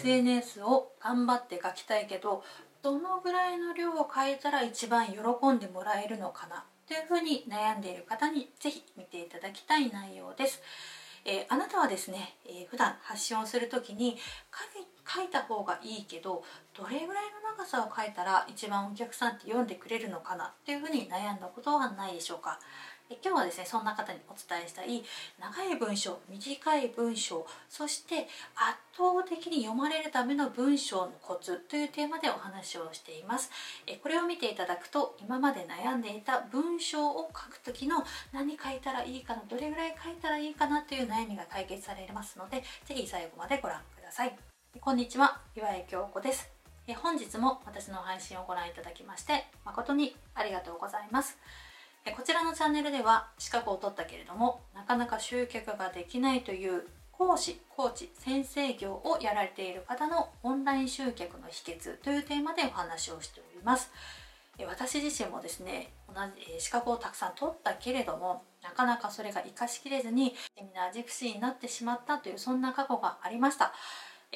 SNS を頑張って書きたいけどどのぐらいの量を書いたら一番喜んでもらえるのかな？というふうに悩んでいる方にぜひ見ていただきたい内容です。えー、あなたはですね、えー、普段発信をする時に書いた方がいいけどどれぐらいの長さを書いたら一番お客さんって読んでくれるのかな？っていうふうに悩んだことはないでしょうか？今日はですねそんな方にお伝えしたい長い文章短い文章そして圧倒的に読まれるための文章のコツというテーマでお話をしています。これを見ていただくと今まで悩んでいた文章を書く時の何書いたらいいかなどれぐらい書いたらいいかなという悩みが解決されますので是非最後までご覧ください。こんにちは岩井京子です。本日も私の配信をご覧いただきまして誠にありがとうございます。こちらのチャンネルでは資格を取ったけれどもなかなか集客ができないという講師、コーチ、先生業をやられている方のオンライン集客の秘訣というテーマでお話をしております。私自身もですね同じ資格をたくさん取ったけれどもなかなかそれが活かしきれずにセミナージプシーになってしまったというそんな過去がありました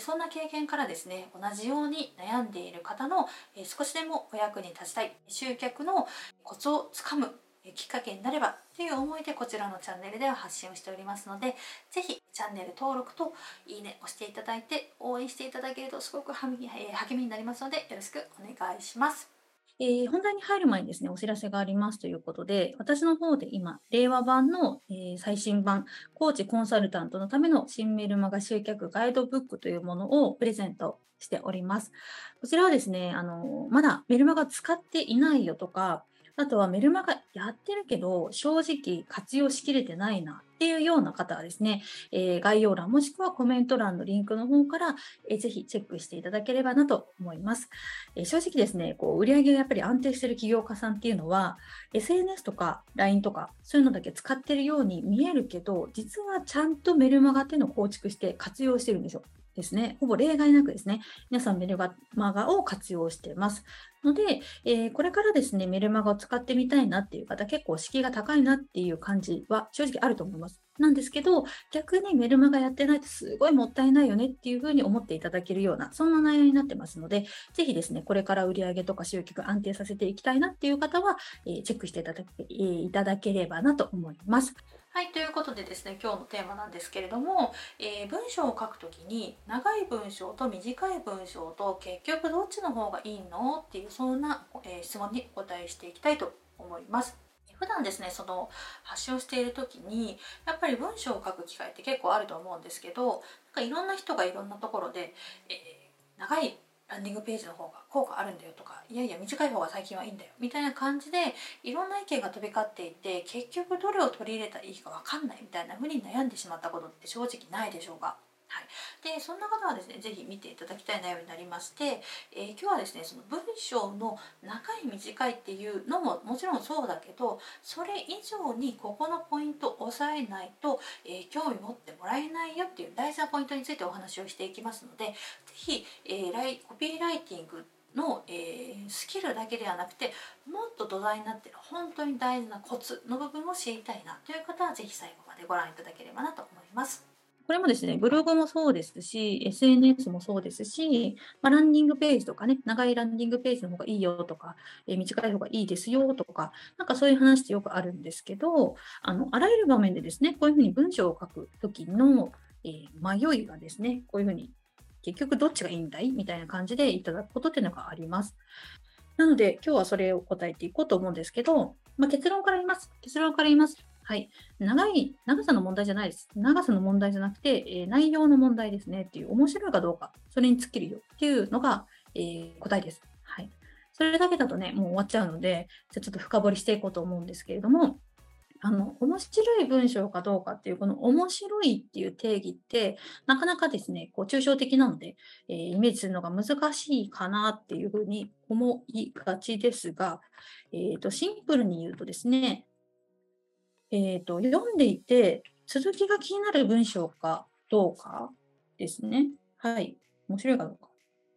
そんな経験からですね同じように悩んでいる方の少しでもお役に立ちたい集客のコツをつかむきっかけになればという思いでこちらのチャンネルでは発信をしておりますので是非チャンネル登録といいね押していただいて応援していただけるとすごく励みになりますのでよろしくお願いします。えー、本題に入る前にですね、お知らせがありますということで、私の方で今、令和版の、えー、最新版、コーチコンサルタントのための新メルマガ集客ガイドブックというものをプレゼントしております。こちらはですね、あのまだメルマガ使っていないよとか、あとはメルマガやってるけど、正直活用しきれてないなっていうような方はですね、えー、概要欄もしくはコメント欄のリンクの方から、えー、ぜひチェックしていただければなと思います。えー、正直ですね、こう売上がやっぱり安定してる起業家さんっていうのは、SNS とか LINE とかそういうのだけ使ってるように見えるけど、実はちゃんとメルマガっていうのを構築して活用してるんですよ。ですね、ほぼ例外なくですね、皆さんメルマガを活用しています。ので、えー、これからですね、メルマガを使ってみたいなっていう方、結構敷居が高いなっていう感じは正直あると思います。なんですけど、逆にメルマガやってないとすごいもったいないよねっていうふうに思っていただけるような、そんな内容になってますので、ぜひですね、これから売上とか集客安定させていきたいなっていう方は、えー、チェックしていただけ,、えー、いただければなと思います。はい、ということでですね、今日のテーマなんですけれども、えー、文章を書くときに長い文章と短い文章と結局どっちの方がいいのっていうそんな、えー、質問にお答えしていきたいと思います。普段ですねその発信をしている時にやっぱり文章を書く機会って結構あると思うんですけどなんかいろんな人がいろんなところで、えー、長いランディングページの方が効果あるんだよとかいやいや短い方が最近はいいんだよみたいな感じでいろんな意見が飛び交っていて結局どれを取り入れたらいいか分かんないみたいな風に悩んでしまったことって正直ないでしょうかはい、でそんな方はですね是非見ていただきたい内容になりまして、えー、今日はですねその文章の長い短いっていうのももちろんそうだけどそれ以上にここのポイントを押さえないと、えー、興味持ってもらえないよっていう大事なポイントについてお話をしていきますので是非、えー、コピーライティングの、えー、スキルだけではなくてもっと土台になってる本当に大事なコツの部分を知りたいなという方は是非最後までご覧いただければなと思います。これもですね、ブログもそうですし、SNS もそうですし、まあ、ランディングページとかね、長いランディングページの方がいいよとか、えー、短い方がいいですよとか、なんかそういう話ってよくあるんですけど、あのあらゆる場面でですね、こういうふうに文章を書くときの、えー、迷いがですね、こういうふうに結局どっちがいいんだいみたいな感じでいただくことっていうのがあります。なので、今日はそれを答えていこうと思うんですけど、まあ、結論から言います。結論から言います。はい。長い、長さの問題じゃないです。長さの問題じゃなくて、えー、内容の問題ですねっていう、面白いかどうか、それに尽きるよっていうのが、えー、答えです。はい。それだけだとね、もう終わっちゃうので、じゃちょっと深掘りしていこうと思うんですけれども、あの、面白い文章かどうかっていう、この面白いっていう定義って、なかなかですね、こう抽象的なので、えー、イメージするのが難しいかなっていうふうに思いがちですが、えーとシンプルに言うとですね、え、ー、と、読んでいて、続きが気になる文章かどうかですね。はい。面白いかどうか。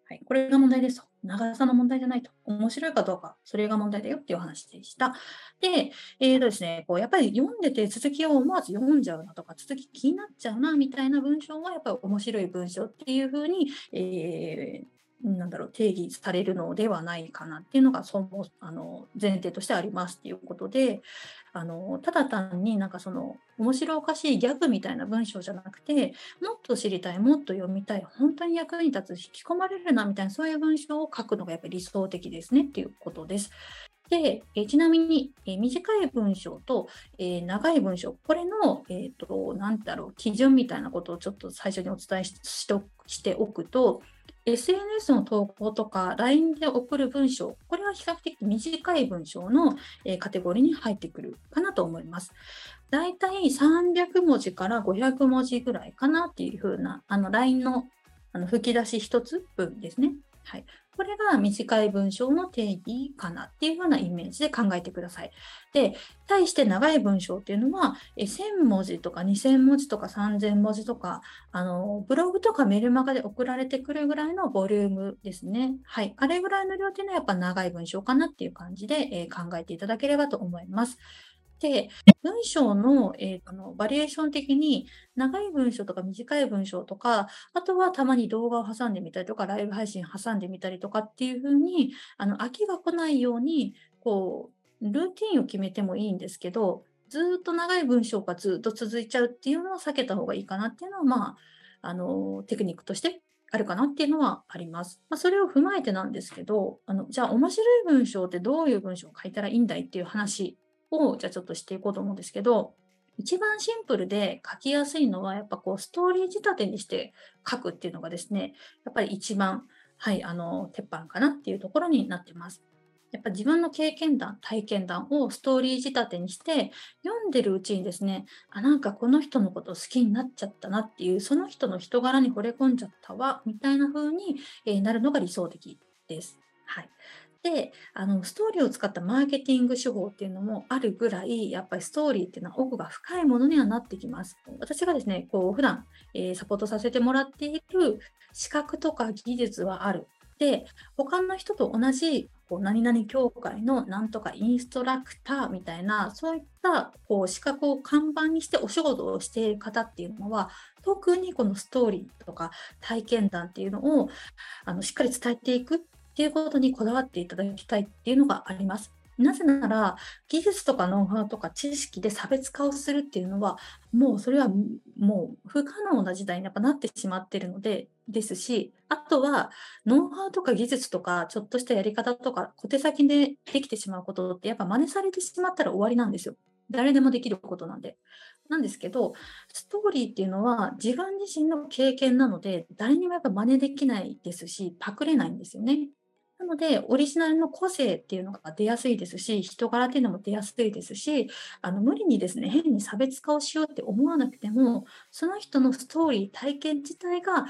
はい。これが問題です。長さの問題じゃないと。面白いかどうか、それが問題だよっていう話でした。で、えーとですね、こうやっぱり読んでて続きを思わず読んじゃうなとか、続き気になっちゃうなみたいな文章は、やっぱり面白い文章っていうふうに、えーなんだろう定義されるのではないかなっていうのがそもあの前提としてありますっていうことであのただ単になんかその面白おかしいギャグみたいな文章じゃなくてもっと知りたいもっと読みたい本当に役に立つ引き込まれるなみたいなそういう文章を書くのがやっぱり理想的ですねっていうことです。で、えちなみに、え短い文章と、えー、長い文章、これの、え、ー、と、なんだろう、基準みたいなことをちょっと最初にお伝えしておくと、SNS の投稿とか LINE で送る文章、これは比較的短い文章の、えカテゴリーに入ってくるかなと思います。だいたい300文字から500文字ぐらいかなっていうふうな、あの LINE のあの吹き出し1つ分ですね。はい。これが短い文章の定義かなっていうようなイメージで考えてください。で、対して長い文章っていうのは、1000文字とか2000文字とか3000文字とか、あの、ブログとかメルマガで送られてくるぐらいのボリュームですね。はい。あれぐらいの量っていうのはやっぱ長い文章かなっていう感じで、え、考えていただければと思います。で、文章の,、えー、あのバリエーション的に長い文章とか短い文章とか、あとはたまに動画を挟んでみたりとか、ライブ配信挟んでみたりとかっていうふうに、あの飽きが来ないように、こう、ルーティンを決めてもいいんですけど、ずっと長い文章がずっと続いちゃうっていうのは避けた方がいいかなっていうのは、まあ、あの、テクニックとしてあるかなっていうのはあります。まあ、それを踏まえてなんですけど、あのじゃあ面白い文章ってどういう文章を書いたらいいんだいっていう話をじゃあちょっとしていこうと思うんですけど、一番シンプルで書きやすいのは、やっぱこう、ストーリー仕立てにして書くっていうのがですね、やっぱり一番、はい、あの、鉄板かなっていうところになってます。やっぱ自分の経験談、体験談をストーリー仕立てにして、読んでるうちにですね、あ、なんかこの人のこと好きになっちゃったなっていう、その人の人柄に惚れ込んじゃったわ、みたいな風になるのが理想的です。はい。であのストーリーを使ったマーケティング手法っていうのもあるぐらいやっぱりストーリーっていうのは奥が深いものにはなってきます。私がですねこう普段、えー、サポートさせてもらっている資格とか技術はある。で他の人と同じこう何々協会のなんとかインストラクターみたいなそういったこう資格を看板にしてお仕事をしている方っていうのは特にこのストーリーとか体験談っていうのをあのしっかり伝えていくっていうことにこだわっていただきたいっていうのがあります。なぜなら、技術とかノウハウとか知識で差別化をするっていうのは、もうそれはもう不可能な時代にやっぱなってしまってるので、ですし、あとは、ノウハウとか技術とか、ちょっとしたやり方とか、小手先でできてしまうことって、やっぱ真似されてしまったら終わりなんですよ。誰でもできることなんで。なんですけど、ストーリーっていうのは自分自身の経験なので、誰にもやっぱ真似できないですし、パクれないんですよね。なので、オリジナルの個性っていうのが出やすいですし、人柄っていうのも出やすいですし、あの無理にですね、変に差別化をしようって思わなくても、その人のストーリー、体験自体が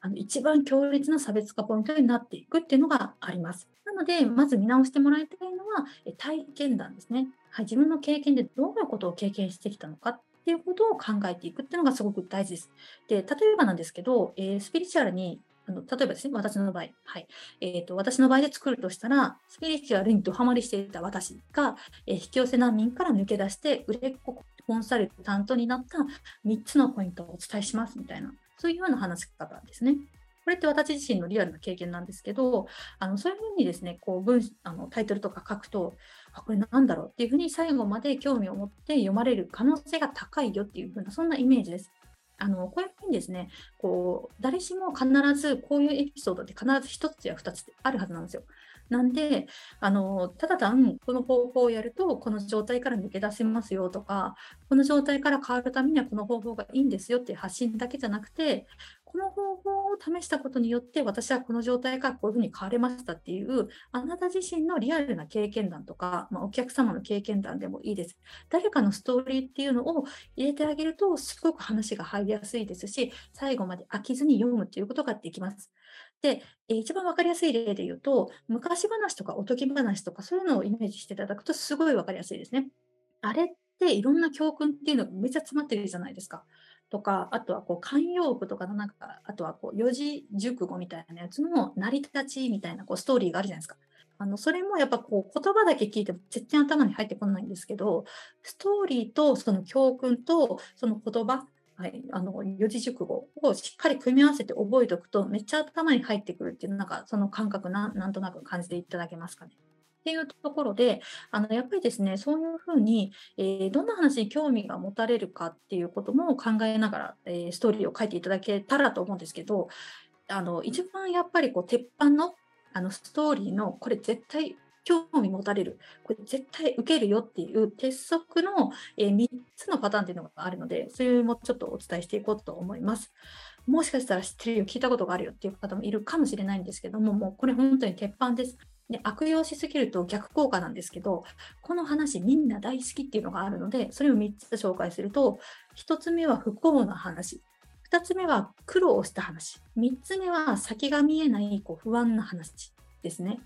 あの一番強烈な差別化ポイントになっていくっていうのがあります。なので、まず見直してもらいたいのは、体験談ですね。はい、自分の経験でどういうことを経験してきたのかっていうことを考えていくっていうのがすごく大事です。で、例えばなんですけど、えー、スピリチュアルにあの例えばですね、私の場合、はい。えーと、私の場合で作るとしたら、スピリチュアルにドハマりしていた私が、えー、引き寄せ難民から抜け出して、売れっ子コンサルタントになった3つのポイントをお伝えしますみたいな、そういうような話し方ですね。これって私自身のリアルな経験なんですけど、あのそういうふうにですね、こう文あのタイトルとか書くと、あ、これなんだろうっていうふうに最後まで興味を持って読まれる可能性が高いよっていうふうな、そんなイメージです。あのこういうふうにですね、こう誰しも必ずこういうエピソードって必ず1つや2つあるはずなんですよ。なんで、あのただ単この方法をやると、この状態から抜け出せますよとか、この状態から変わるためにはこの方法がいいんですよっていう発信だけじゃなくて、この方法を試したことによって私はこの状態からこういうふうに変われましたっていうあなた自身のリアルな経験談とか、まあ、お客様の経験談でもいいです。誰かのストーリーっていうのを入れてあげるとすごく話が入りやすいですし最後まで飽きずに読むということができます。で、一番分かりやすい例で言うと昔話とかおとぎ話とかそういうのをイメージしていただくとすごい分かりやすいですね。あれっていろんな教訓っていうのがめっちゃ詰まってるじゃないですか。とか、あとはこう慣用句とかのなんか、あとはこう四字熟語みたいなやつの成り立ちみたいなこうストーリーがあるじゃないですか。あのそれもやっぱこう言葉だけ聞いても絶対頭に入ってこないんですけど、ストーリーとその教訓とその言葉、はい、あの四字熟語をしっかり組み合わせて覚えておくとめっちゃ頭に入ってくるっていうなんかその感覚ななんとなく感じていただけますかね。っていうところで、あのやっぱりですね、そういうふうに、えー、どんな話に興味が持たれるかっていうことも考えながら、えー、ストーリーを書いていただけたらと思うんですけど、あの一番やっぱりこう鉄板のあのストーリーのこれ絶対興味持たれる、これ絶対受けるよっていう鉄則の、えー、3つのパターンっていうのがあるので、それもちょっとお伝えしていこうと思います。もしかしたら知ってるよ、聞いたことがあるよっていう方もいるかもしれないんですけども、もうこれ本当に鉄板です。で悪用しすぎると逆効果なんですけど、この話みんな大好きっていうのがあるので、それを3つ紹介すると、1つ目は不幸な話、2つ目は苦労した話、3つ目は先が見えないこう不安な話ですね。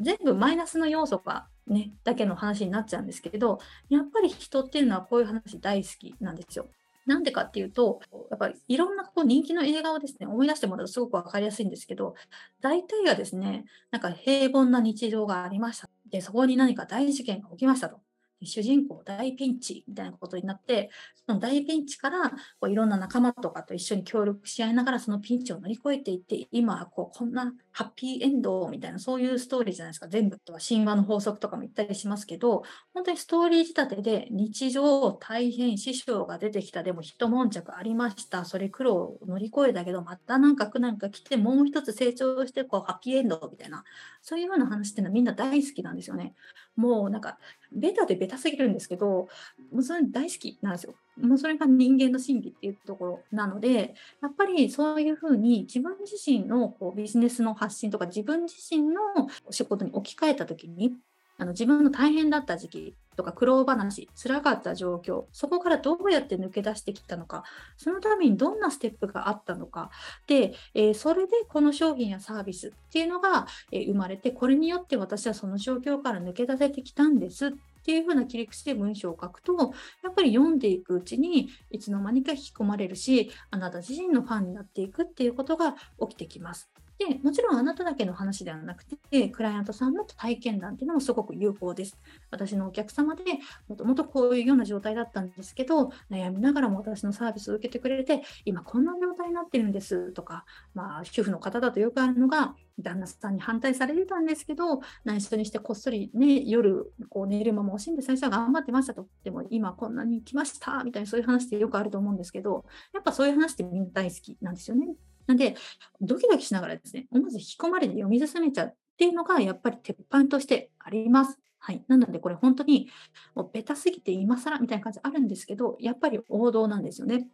全部マイナスの要素がね、だけの話になっちゃうんですけれど、やっぱり人っていうのはこういう話大好きなんですよ。なんでかっていうと、やっぱりいろんなこう人気の映画をですね、思い出してもらうとすごく分かりやすいんですけど、大体がですね、なんか平凡な日常がありました。で、そこに何か大事件が起きましたと。主人公大ピンチみたいなことになって、その大ピンチからこういろんな仲間とかと一緒に協力し合いながらそのピンチを乗り越えていって、今こうこんなハッピーエンドみたいなそういうストーリーじゃないですか。全部とは神話の法則とかも言ったりしますけど、本当にストーリー仕立てで日常大変師匠が出てきた、でも一悶着ありました。それ苦労を乗り越えたけど、またなんか苦難が来てもう一つ成長してこうハッピーエンドみたいな、そういうような話っていうのはみんな大好きなんですよね。もうなんかベタでベタすぎるんですけど、もうそれ大好きなんですよ。もうそれが人間の心理っていうところなので、やっぱりそういうふうに自分自身のこうビジネスの発信とか自分自身の仕事に置き換えた時に、あの自分の大変だった時期とか苦労話、辛かった状況、そこからどうやって抜け出してきたのか、そのためにどんなステップがあったのか、で、えー、それでこの商品やサービスっていうのが、えー、生まれて、これによって私はその状況から抜け出せてきたんですっていうふうな切り口で文章を書くと、やっぱり読んでいくうちにいつの間にか引き込まれるし、あなた自身のファンになっていくっていうことが起きてきます。で、もちろんあなただけの話ではなくて、クライアントさんの体験談っていうのもすごく有効です。私のお客様でもともとこういうような状態だったんですけど、悩みながらも私のサービスを受けてくれて、今こんな状態になってるんですとか、まあ、主婦の方だとよくあるのが、旦那さんに反対されてたんですけど、内緒にしてこっそりね、夜こう寝る間も惜しんで最初は頑張ってましたと。でも今こんなに来ましたみたいなそういう話ってよくあると思うんですけど、やっぱそういう話ってみんな大好きなんですよね。なんで、ドキドキしながらですね、思わず引き込まれて読み進めちゃうっていうのが、やっぱり鉄板としてあります。はい。なので、これ本当に、もうベタすぎて今更みたいな感じあるんですけど、やっぱり王道なんですよね。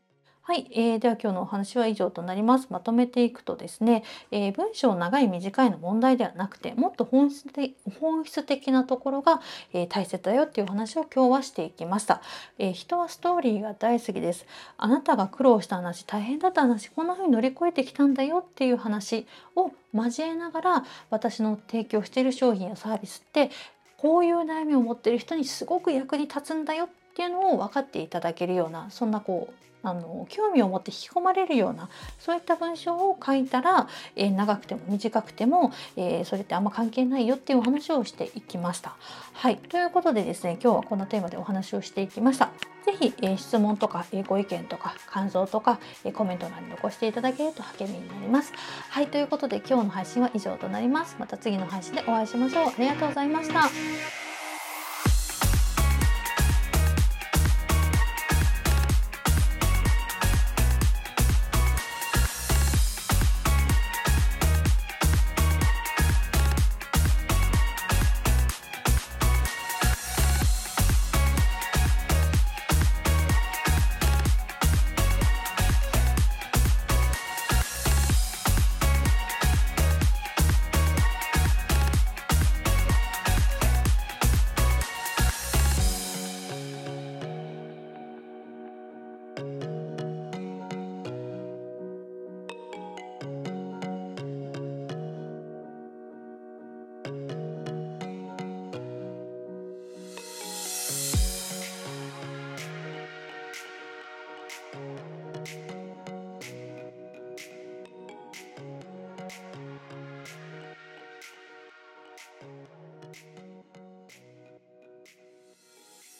はい、えー、では今日のお話は以上となります。まとめていくとですね、えー、文章長い短いの問題ではなくて、もっと本質的本質的なところが、えー、大切だよっていう話を今日はしていきました、えー、人はストーリーが大好きです。あなたが苦労した話、大変だった話、こんな風に乗り越えてきたんだよっていう話を交えながら、私の提供している商品やサービスって、こういう悩みを持っている人にすごく役に立つんだよってっていうのを分かっていただけるような、そんなこうあの興味を持って引き込まれるようなそういった文章を書いたら、えー、長くても短くても、えー、それってあんま関係ないよっていうお話をしていきました。はいということでですね今日はこのテーマでお話をしていきました。是非、えー、質問とか、えご意見とか感想とか、えコメント欄に残していただけると励みになります。はいということで今日の配信は以上となります。また次の配信でお会いしましょう。ありがとうございました。